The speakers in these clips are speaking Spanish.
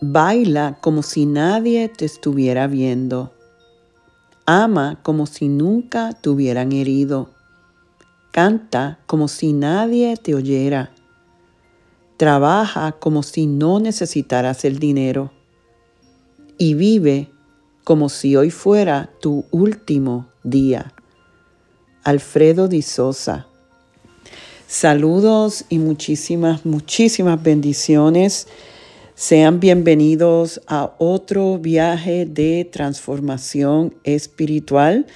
Baila como si nadie te estuviera viendo. Ama como si nunca te hubieran herido. Canta como si nadie te oyera. Trabaja como si no necesitaras el dinero. Y vive como si hoy fuera tu último día. Alfredo Di Sosa. Saludos y muchísimas, muchísimas bendiciones sean bienvenidos a otro viaje de transformación espiritual.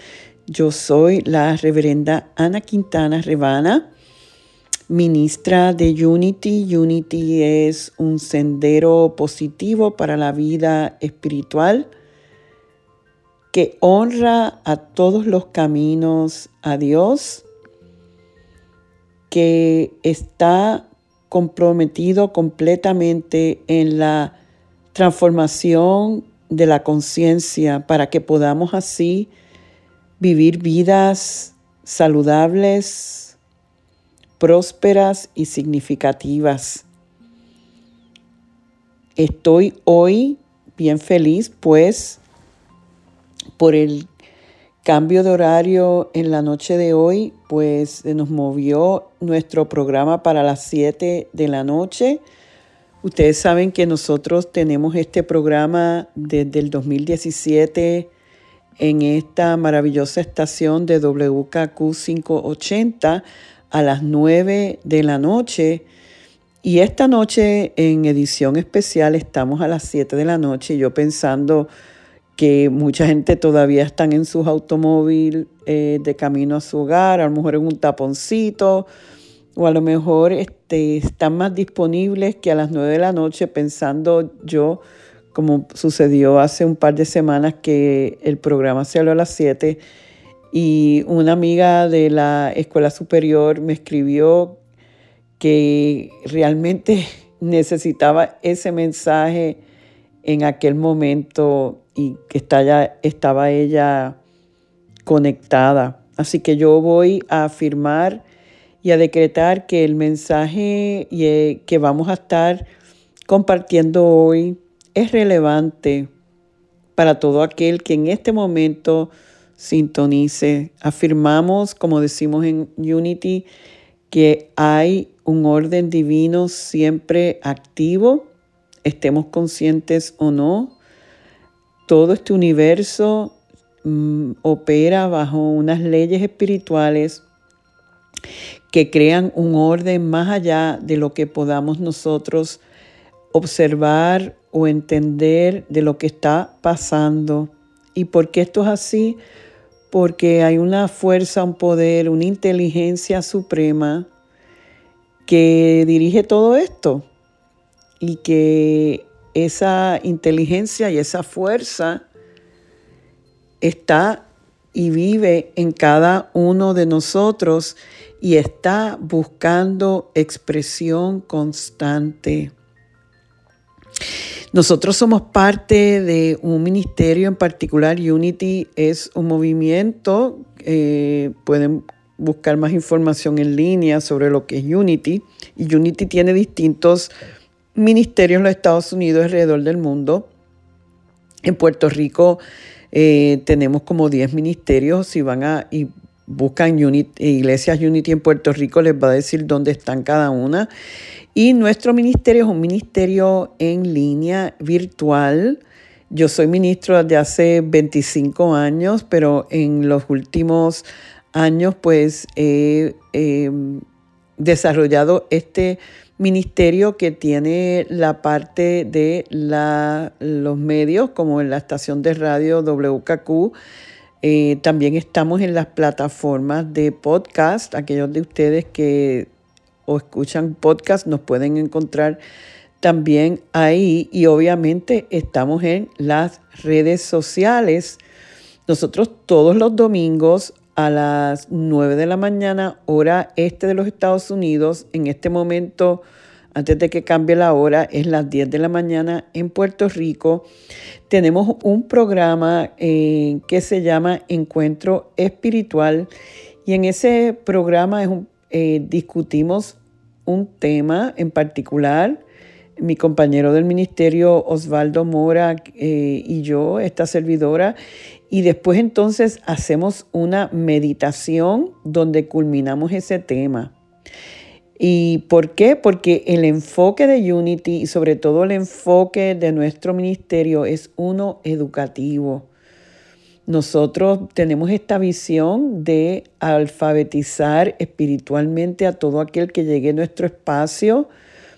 Yo soy la reverenda Ana Quintana Rebana, ministra de Unity. Unity es un sendero positivo para la vida espiritual que honra a todos los caminos a Dios, que está comprometido completamente en la transformación de la conciencia para que podamos así vivir vidas saludables, prósperas y significativas. Estoy hoy bien feliz pues por el cambio de horario en la noche de hoy, pues nos movió nuestro programa para las 7 de la noche. Ustedes saben que nosotros tenemos este programa desde el 2017 en esta maravillosa estación de WKQ 580 a las 9 de la noche. Y esta noche en edición especial estamos a las 7 de la noche, yo pensando que mucha gente todavía están en sus automóviles eh, de camino a su hogar, a lo mejor en un taponcito, o a lo mejor este, están más disponibles que a las 9 de la noche pensando yo, como sucedió hace un par de semanas que el programa se habló a las 7 y una amiga de la escuela superior me escribió que realmente necesitaba ese mensaje en aquel momento que estaba ella conectada. Así que yo voy a afirmar y a decretar que el mensaje eh, que vamos a estar compartiendo hoy es relevante para todo aquel que en este momento sintonice. Afirmamos, como decimos en Unity, que hay un orden divino siempre activo, estemos conscientes o no, todo este universo mm, opera bajo unas leyes espirituales que crean un orden más allá de lo que podamos nosotros observar o entender de lo que está pasando. ¿Y por qué esto es así? Porque hay una fuerza, un poder, una inteligencia suprema que dirige todo esto y que esa inteligencia y esa fuerza está y vive en cada uno de nosotros y está buscando expresión constante. Nosotros somos parte de un ministerio en particular, Unity es un movimiento, eh, pueden buscar más información en línea sobre lo que es Unity, y Unity tiene distintos ministerios en los Estados Unidos alrededor del mundo. En Puerto Rico eh, tenemos como 10 ministerios. Si van a y buscan iglesias Unity en Puerto Rico, les va a decir dónde están cada una. Y nuestro ministerio es un ministerio en línea virtual Yo soy ministro desde hace 25 años, pero en los últimos años pues he desarrollado este ministerio que tiene la parte de los medios, como en la estación de radio WKQ. Eh, también estamos en las plataformas de podcast. Aquellos de ustedes que o escuchan podcast nos pueden encontrar también ahí. Y obviamente estamos en las redes sociales. Nosotros todos los domingos a las 9 de la mañana, hora este de los Estados Unidos. En este momento, antes de que cambie la hora, es las 10 de la mañana en Puerto Rico. Tenemos un programa eh, que se llama Encuentro Espiritual y en ese programa eh, discutimos un tema en particular. Mi compañero del ministerio Osvaldo Mora eh, y yo, esta servidora, y después entonces hacemos una meditación donde culminamos ese tema. ¿Y por qué? Porque el enfoque de Unity y sobre todo el enfoque de nuestro ministerio es uno educativo. Nosotros tenemos esta visión de alfabetizar espiritualmente a todo aquel que llegue a nuestro espacio,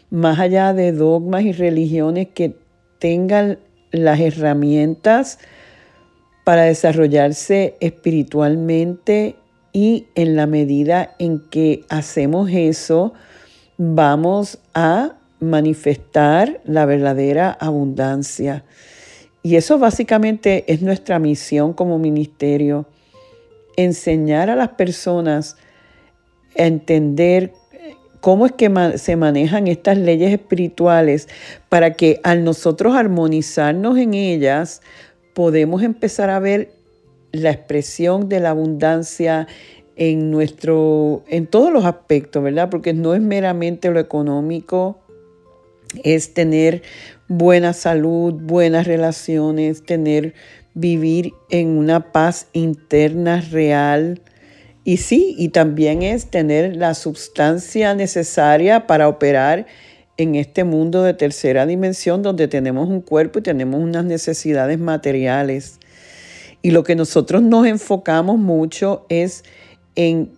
más allá de dogmas y religiones que tengan las herramientas para desarrollarse espiritualmente y en la medida en que hacemos eso, vamos a manifestar la verdadera abundancia. Y eso básicamente es nuestra misión como ministerio, enseñar a las personas a entender cómo es que se manejan estas leyes espirituales para que al nosotros armonizarnos en ellas, podemos empezar a ver la expresión de la abundancia en nuestro en todos los aspectos, ¿verdad? Porque no es meramente lo económico, es tener buena salud, buenas relaciones, tener vivir en una paz interna real. Y sí, y también es tener la sustancia necesaria para operar en este mundo de tercera dimensión donde tenemos un cuerpo y tenemos unas necesidades materiales. Y lo que nosotros nos enfocamos mucho es en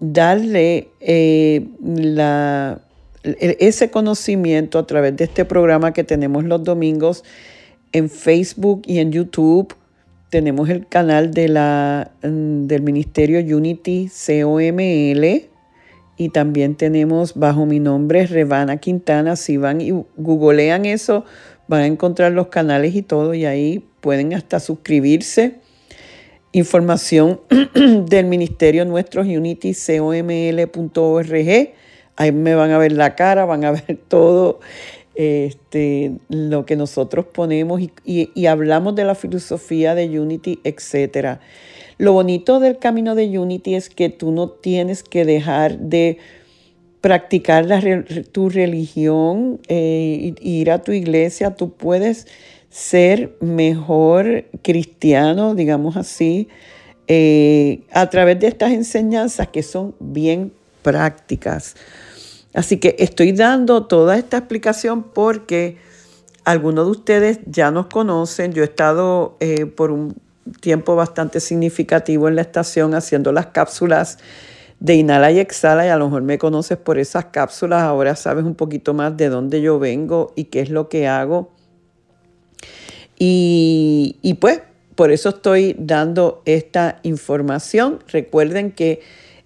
darle eh, la, ese conocimiento a través de este programa que tenemos los domingos en Facebook y en YouTube. Tenemos el canal de la, mm, del Ministerio Unity COML y también tenemos bajo mi nombre Revana Quintana. Si van y googlean eso, van a encontrar los canales y todo y ahí pueden hasta suscribirse. Información del ministerio nuestro unitycoml.org. Ahí me van a ver la cara, van a ver todo este, lo que nosotros ponemos y, y hablamos de la filosofía de Unity, etcétera. Lo bonito del camino de Unity es que tú no tienes que dejar de practicar tu religión e ir a tu iglesia. Tú puedes ser mejor cristiano, digamos así, eh, a través de estas enseñanzas que son bien prácticas. Así que estoy dando toda esta explicación porque algunos de ustedes ya nos conocen. Yo he estado eh, por un tiempo bastante significativo en la estación haciendo las cápsulas de inhala y exhala y a lo mejor me conoces por esas cápsulas, ahora sabes un poquito más de dónde yo vengo y qué es lo que hago. Y, y pues por eso estoy dando esta información. Recuerden que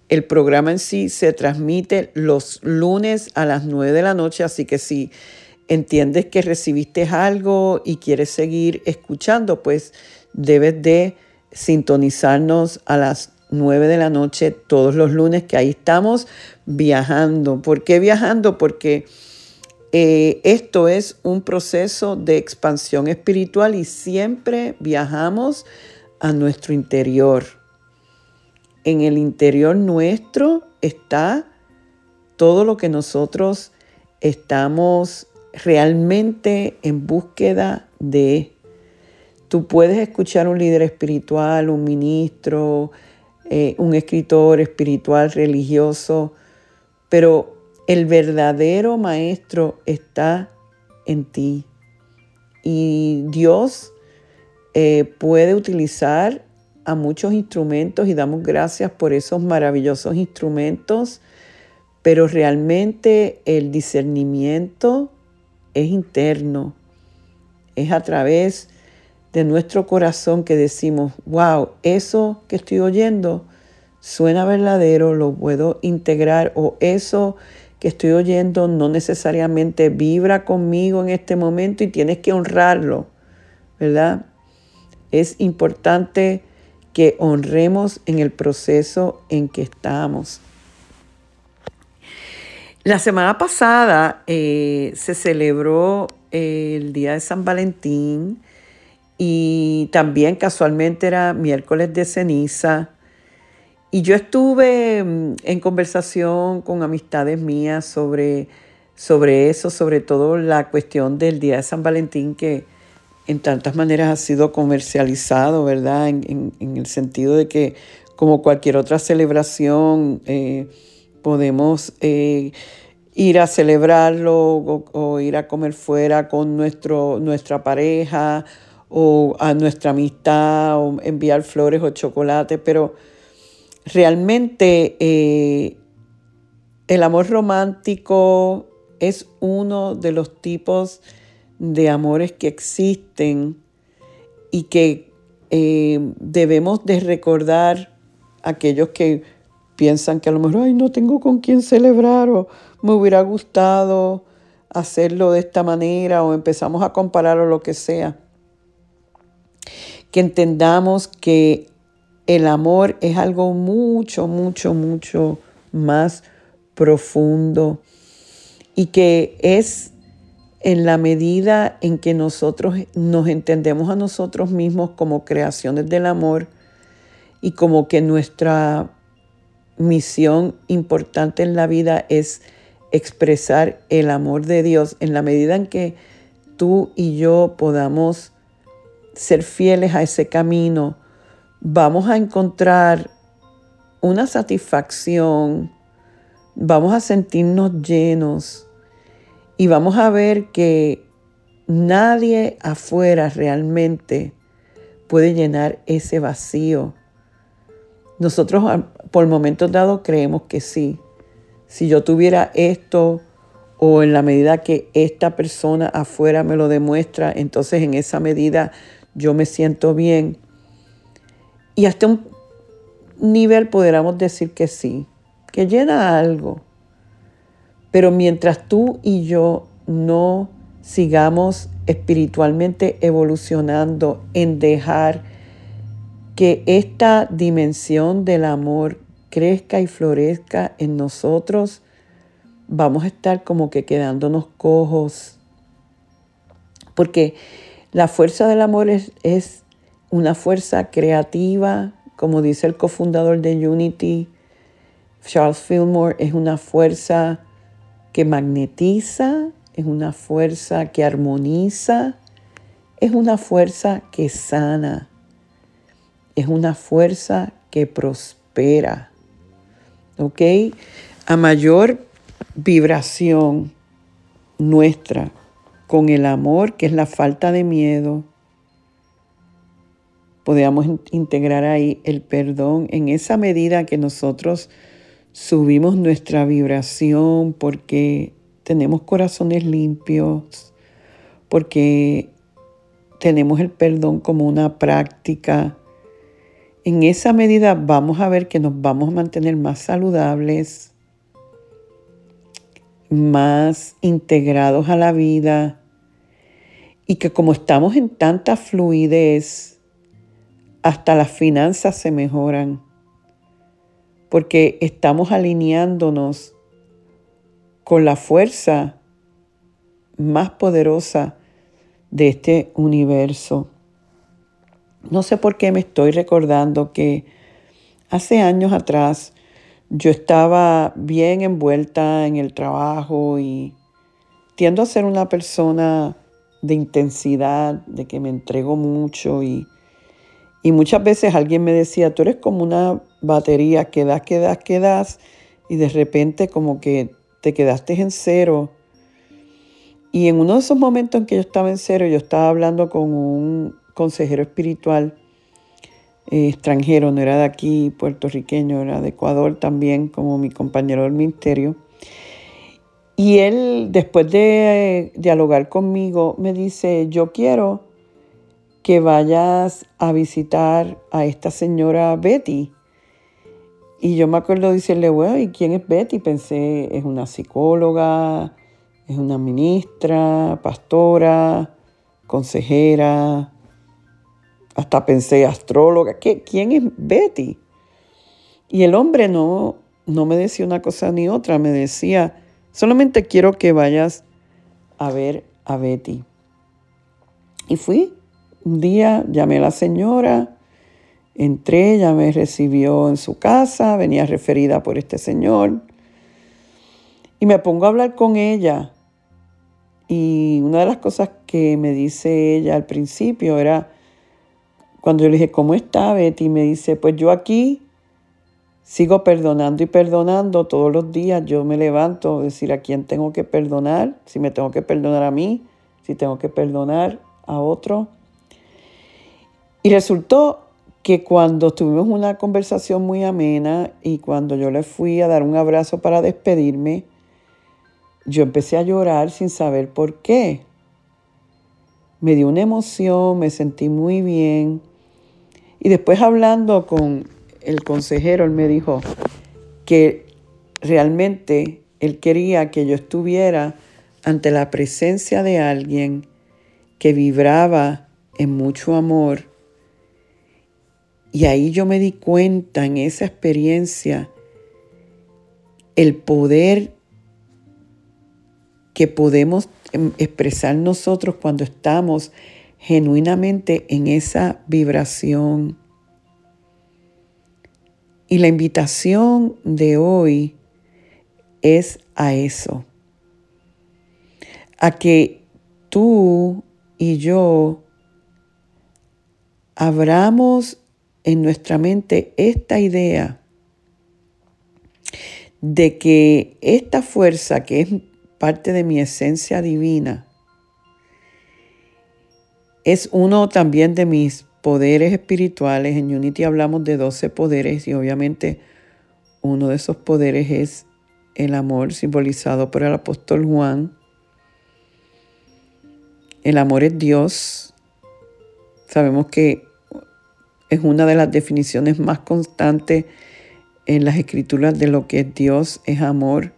el programa en sí se transmite los lunes a las 9 de la noche, así que si entiendes que recibiste algo y quieres seguir escuchando, pues debes de sintonizarnos a las 9 de la noche todos los lunes, que ahí estamos viajando. ¿Por qué viajando? Porque eh, esto es un proceso de expansión espiritual y siempre viajamos a nuestro interior. En el interior nuestro está todo lo que nosotros estamos realmente en búsqueda de Tú puedes escuchar un líder espiritual, un ministro, eh, un escritor espiritual, religioso, pero el verdadero maestro está en ti. Y Dios eh, puede utilizar a muchos instrumentos y damos gracias por esos maravillosos instrumentos, pero realmente el discernimiento es interno, es a través de nuestro corazón que decimos, wow, eso que estoy oyendo suena verdadero, lo puedo integrar o eso que estoy oyendo no necesariamente vibra conmigo en este momento y tienes que honrarlo, ¿verdad? Es importante que honremos en el proceso en que estamos. La semana pasada eh, se celebró el Día de San Valentín y también casualmente era miércoles de ceniza. Y yo estuve mm, en conversación con amistades mías sobre, sobre eso, sobre todo la cuestión del Día de San Valentín que en tantas maneras ha sido comercializado, ¿verdad? En, el sentido de que como cualquier otra celebración eh, podemos eh, ir a celebrarlo o, ir a comer fuera con nuestro, nuestra pareja o a nuestra amistad o enviar flores o chocolate, pero realmente eh, el amor romántico es uno de los tipos de amores que existen y que eh, debemos de recordar aquellos que piensan que a lo mejor, ay, no tengo con quién celebrar o me hubiera gustado hacerlo de esta manera o empezamos a comparar o lo que sea. Que entendamos que el amor es algo mucho, mucho, mucho más profundo y que es en la medida en que nosotros nos entendemos a nosotros mismos como creaciones del amor y como que nuestra misión importante en la vida es expresar el amor de Dios, en la medida en que tú y yo podamos ser fieles a ese camino, vamos a encontrar una satisfacción, vamos a sentirnos llenos y vamos a ver que nadie afuera realmente puede llenar ese vacío. Nosotros por momentos dados creemos que sí. Si yo tuviera esto o en la medida que esta persona afuera me lo demuestra, entonces en esa medida yo me siento bien. Y hasta un nivel podríamos decir que sí, que llena algo. Pero mientras tú y yo no sigamos espiritualmente evolucionando en dejar que esta dimensión del amor crezca y florezca en nosotros, vamos a estar como que quedándonos cojos. Porque la fuerza del amor es, una fuerza creativa, como dice el cofundador de Unity, Charles Fillmore, es una fuerza que magnetiza, es una fuerza que armoniza, es una fuerza que sana, es una fuerza que prospera. ¿Ok? A mayor vibración nuestra con el amor, que es la falta de miedo, podemos integrar ahí el perdón en esa medida que nosotros subimos nuestra vibración porque tenemos corazones limpios, porque tenemos el perdón como una práctica. En esa medida vamos a ver que nos vamos a mantener más saludables, más integrados a la vida y que como estamos en tanta fluidez, hasta las finanzas se mejoran porque estamos alineándonos con la fuerza más poderosa de este universo. No sé por qué me estoy recordando que hace años atrás yo estaba bien envuelta en el trabajo y tiendo a ser una persona de intensidad, de que me entrego mucho y, y muchas veces alguien me decía, tú eres como una batería que das, que das, que y de repente como que te quedaste en cero. Y en uno de esos momentos en que yo estaba en cero, yo estaba hablando con un, consejero espiritual eh, extranjero, no era de aquí, puertorriqueño, era de Ecuador también, como mi compañero del ministerio. Y él, después de dialogar conmigo, me dice, yo quiero que vayas a visitar a esta señora Betty. Y yo me acuerdo de decirle, bueno, ¿y quién es Betty? Pensé, es una psicóloga, es una ministra, pastora, consejera, hasta pensé astróloga. ¿Qué, ¿Quién es Betty? Y el hombre no, no me decía una cosa ni otra, me decía, solamente quiero que vayas a ver a Betty. Y fui. Un día llamé a la señora, entré, ella me recibió en su casa, venía referida por este señor. Y me pongo a hablar con ella. Y una de las cosas que me dice ella al principio era, cuando yo le dije, ¿cómo está Betty? Me dice, pues yo aquí sigo perdonando y perdonando todos los días. Yo me levanto a decir a quién tengo que perdonar, si me tengo que perdonar a mí, si tengo que perdonar a otro. Y resultó que cuando tuvimos una conversación muy amena y cuando yo le fui a dar un abrazo para despedirme, yo empecé a llorar sin saber por qué. Me dio una emoción, me sentí muy bien. Y después hablando con el consejero, él me dijo que realmente él quería que yo estuviera ante la presencia de alguien que vibraba en mucho amor. Y ahí yo me di cuenta en esa experiencia el poder que podemos em, expresar nosotros cuando estamos genuinamente en esa vibración. Y la invitación de hoy es a eso, a que tú y yo abramos en nuestra mente esta idea de que esta fuerza que es parte de mi esencia divina es uno también de mis poderes espirituales. En Unity hablamos de 12 poderes y obviamente uno de esos poderes es el amor simbolizado por el apóstol Juan. El amor es Dios. Sabemos que es una de las definiciones más constantes en las escrituras de lo que es Dios, es amor.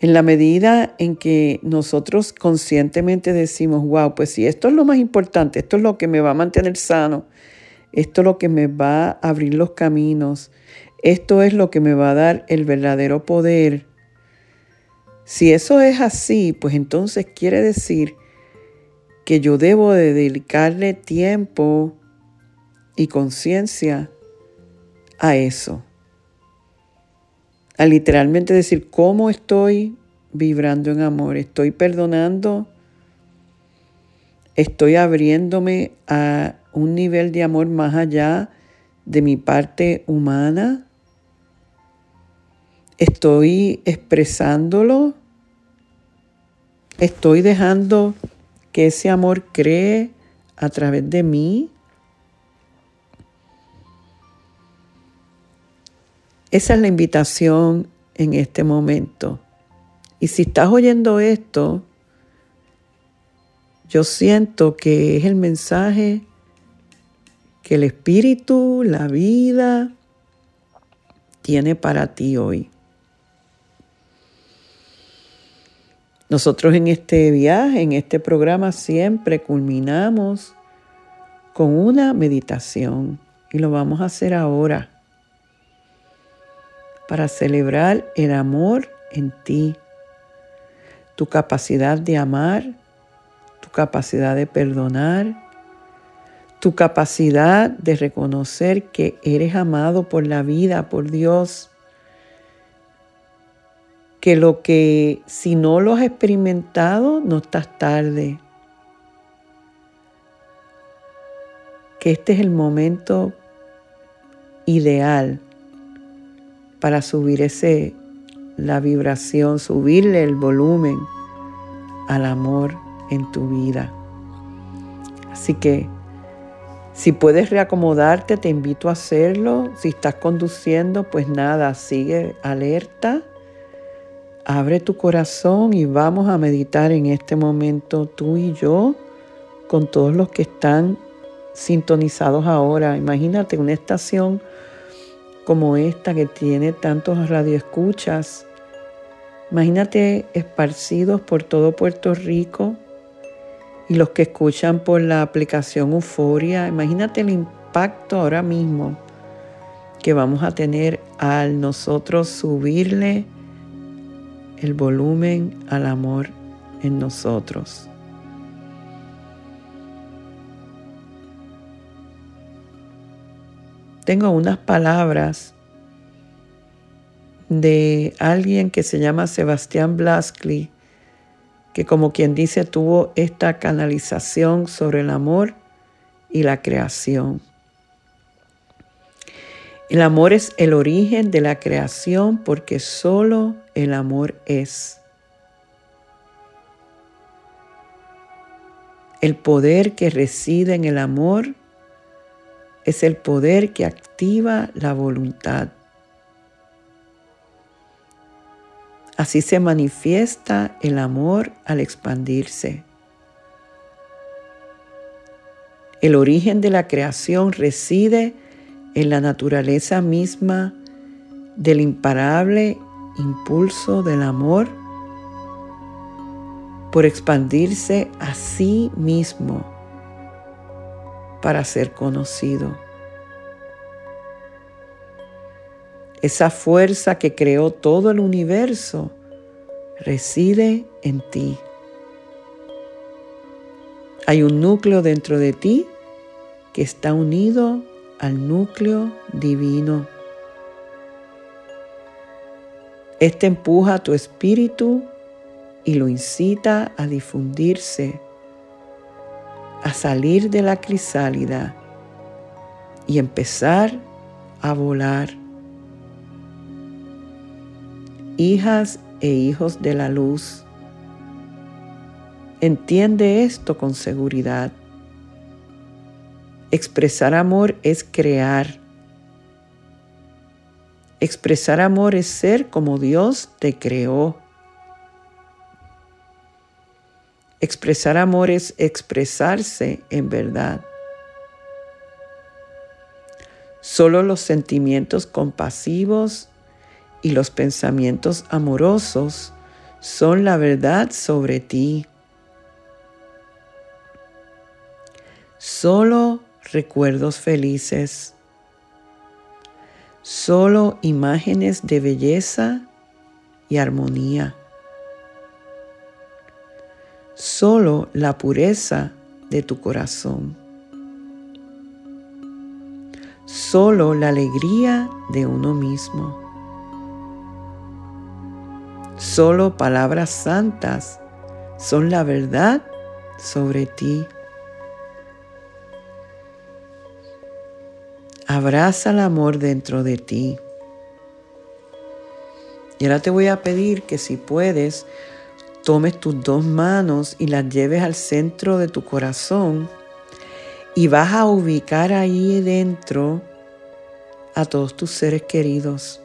En la medida en que nosotros conscientemente decimos, wow, pues si esto es lo más importante, esto es lo que me va a mantener sano, esto es lo que me va a abrir los caminos, esto es lo que me va a dar el verdadero poder. Si eso es así, pues entonces quiere decir que yo debo de dedicarle tiempo, y conciencia a eso. A literalmente decir cómo estoy vibrando en amor, estoy perdonando, estoy abriéndome a un nivel de amor más allá de mi parte humana, estoy expresándolo, estoy dejando que ese amor cree a través de mí. Esa es la invitación en este momento. Y si estás oyendo esto, yo siento que es el mensaje que el Espíritu, la vida, tiene para ti hoy. Nosotros en este viaje, en este programa, siempre culminamos con una meditación y lo vamos a hacer ahora para celebrar el amor en ti, tu capacidad de amar, tu capacidad de perdonar, tu capacidad de reconocer que eres amado por la vida, por Dios, que lo que si no lo has experimentado, no estás tarde. Que este es el momento ideal para subir ese, la vibración, subirle el volumen al amor en tu vida. Así que Si puedes reacomodarte, te invito a hacerlo. Si estás conduciendo, pues nada, sigue alerta. Abre tu corazón y vamos a meditar en este momento tú y yo con todos los que están sintonizados ahora. Imagínate una estación como esta que tiene tantos radioescuchas. Imagínate esparcidos por todo Puerto Rico y los que escuchan por la aplicación Euforia. Imagínate el impacto ahora mismo que vamos a tener al nosotros subirle el volumen al amor en nosotros. Tengo unas palabras de alguien que se llama Sebastián Blaskley, que como quien dice tuvo esta canalización sobre el amor y la creación. El amor es el origen de la creación porque solo el amor es. El poder que reside en el amor es el poder que activa la voluntad. Así se manifiesta el amor al expandirse. El origen de la creación reside en la naturaleza misma del imparable impulso del amor por expandirse a sí mismo para ser conocido. Esa fuerza que creó todo el universo reside en ti. Hay un núcleo dentro de ti que está unido al núcleo divino. Este empuja a tu espíritu y lo incita a difundirse a salir de la crisálida y empezar a volar. Hijas e hijos de la luz, entiende esto con seguridad. Expresar amor es crear. Expresar amor es ser como Dios te creó. Expresar amor es expresarse en verdad. Solo los sentimientos compasivos y los pensamientos amorosos son la verdad sobre ti. Solo recuerdos felices. Solo imágenes de belleza y armonía solo la pureza de tu corazón, solo la alegría de uno mismo, solo palabras santas son la verdad sobre ti. Abraza el amor dentro de ti. Y ahora te voy a pedir que si puedes, tomes tus dos manos y las lleves al centro de tu corazón y vas a ubicar ahí dentro a todos tus seres queridos.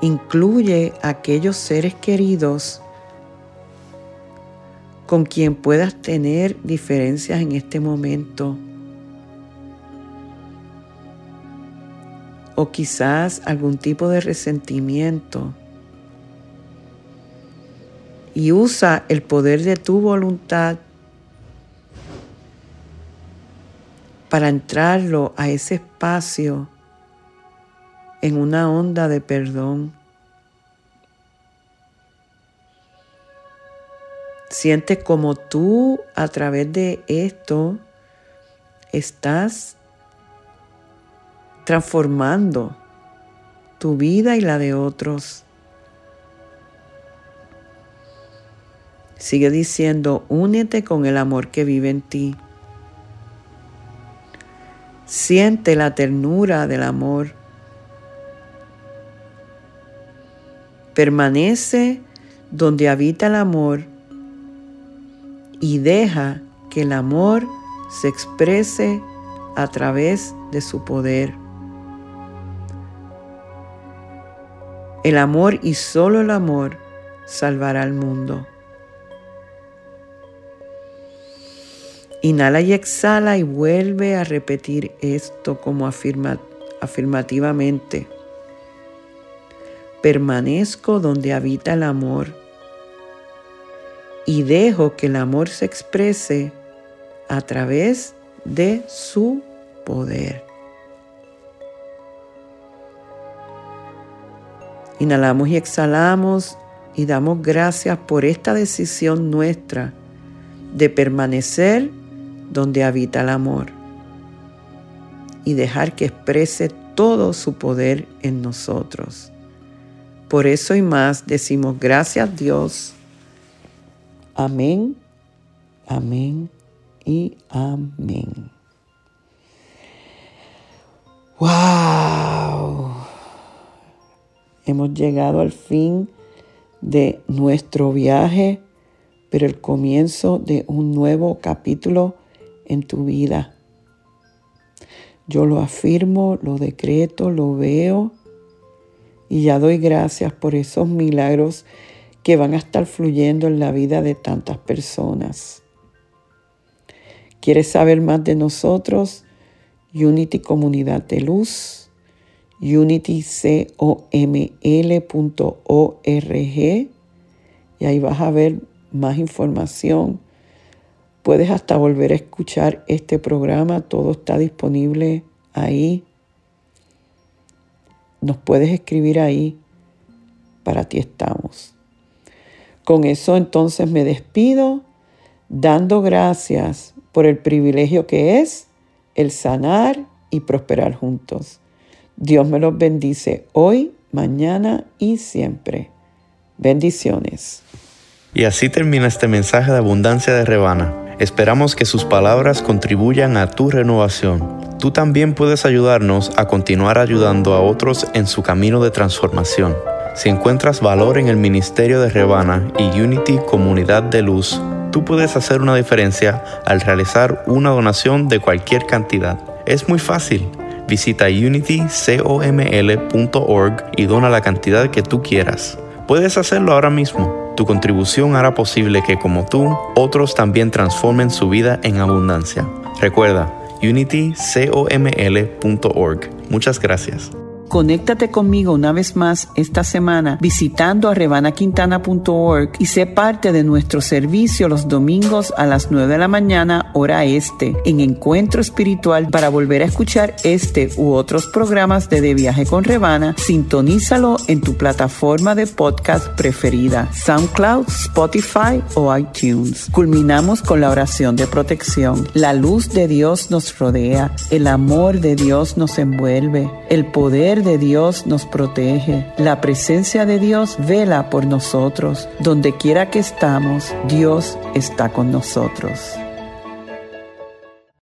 Incluye aquellos seres queridos con quien puedas tener diferencias en este momento. O quizás algún tipo de resentimiento. Y usa el poder de tu voluntad para entrarlo a ese espacio en una onda de perdón. Siente como tú a través de esto estás transformando tu vida y la de otros. Sigue diciendo, únete con el amor que vive en ti. Siente la ternura del amor. Permanece donde habita el amor y deja que el amor se exprese a través de su poder. El amor y solo el amor salvará al mundo. Inhala y exhala y vuelve a repetir esto como afirmativamente. Permanezco donde habita el amor y dejo que el amor se exprese a través de su poder. Inhalamos y exhalamos y damos gracias por esta decisión nuestra de permanecer donde habita el amor y dejar que exprese todo su poder en nosotros. Por eso y más decimos gracias Dios. Amén, amén y amén. ¡Wow! Hemos llegado al fin de nuestro viaje, pero el comienzo de un nuevo capítulo en tu vida. Yo lo afirmo, lo decreto, lo veo y ya doy gracias por esos milagros que van a estar fluyendo en la vida de tantas personas. ¿Quieres saber más de nosotros? Unity Comunidad de Luz, unitycoml.org y ahí vas a ver más información Puedes hasta volver a escuchar este programa, todo está disponible ahí. Nos puedes escribir ahí, para ti estamos. Con eso entonces me despido dando gracias por el privilegio que es el sanar y prosperar juntos. Dios me los bendice hoy, mañana y siempre. Bendiciones. Y así termina este mensaje de abundancia de Rebana. Esperamos que sus palabras contribuyan a tu renovación. Tú también puedes ayudarnos a continuar ayudando a otros en su camino de transformación. Si encuentras valor en el ministerio de Rebana y Unity Comunidad de Luz, tú puedes hacer una diferencia al realizar una donación de cualquier cantidad. Es muy fácil. Visita unitycoml.org y dona la cantidad que tú quieras. Puedes hacerlo ahora mismo tu contribución hará posible que, como tú, otros también transformen su vida en abundancia. Recuerda, unitycoml.org. Muchas gracias. Conéctate conmigo una vez más esta semana visitando a rebanaquintana.org y sé parte de nuestro servicio los domingos a las 9 de la mañana hora este en Encuentro Espiritual para volver a escuchar este u otros programas de De Viaje con Rebana. Sintonízalo en tu plataforma de podcast preferida, SoundCloud, Spotify o iTunes. Culminamos con la oración de protección. La luz de Dios nos rodea, el amor de Dios nos envuelve, el poder de Dios nos protege. La presencia de Dios vela por nosotros. Donde quiera que estamos, Dios está con nosotros.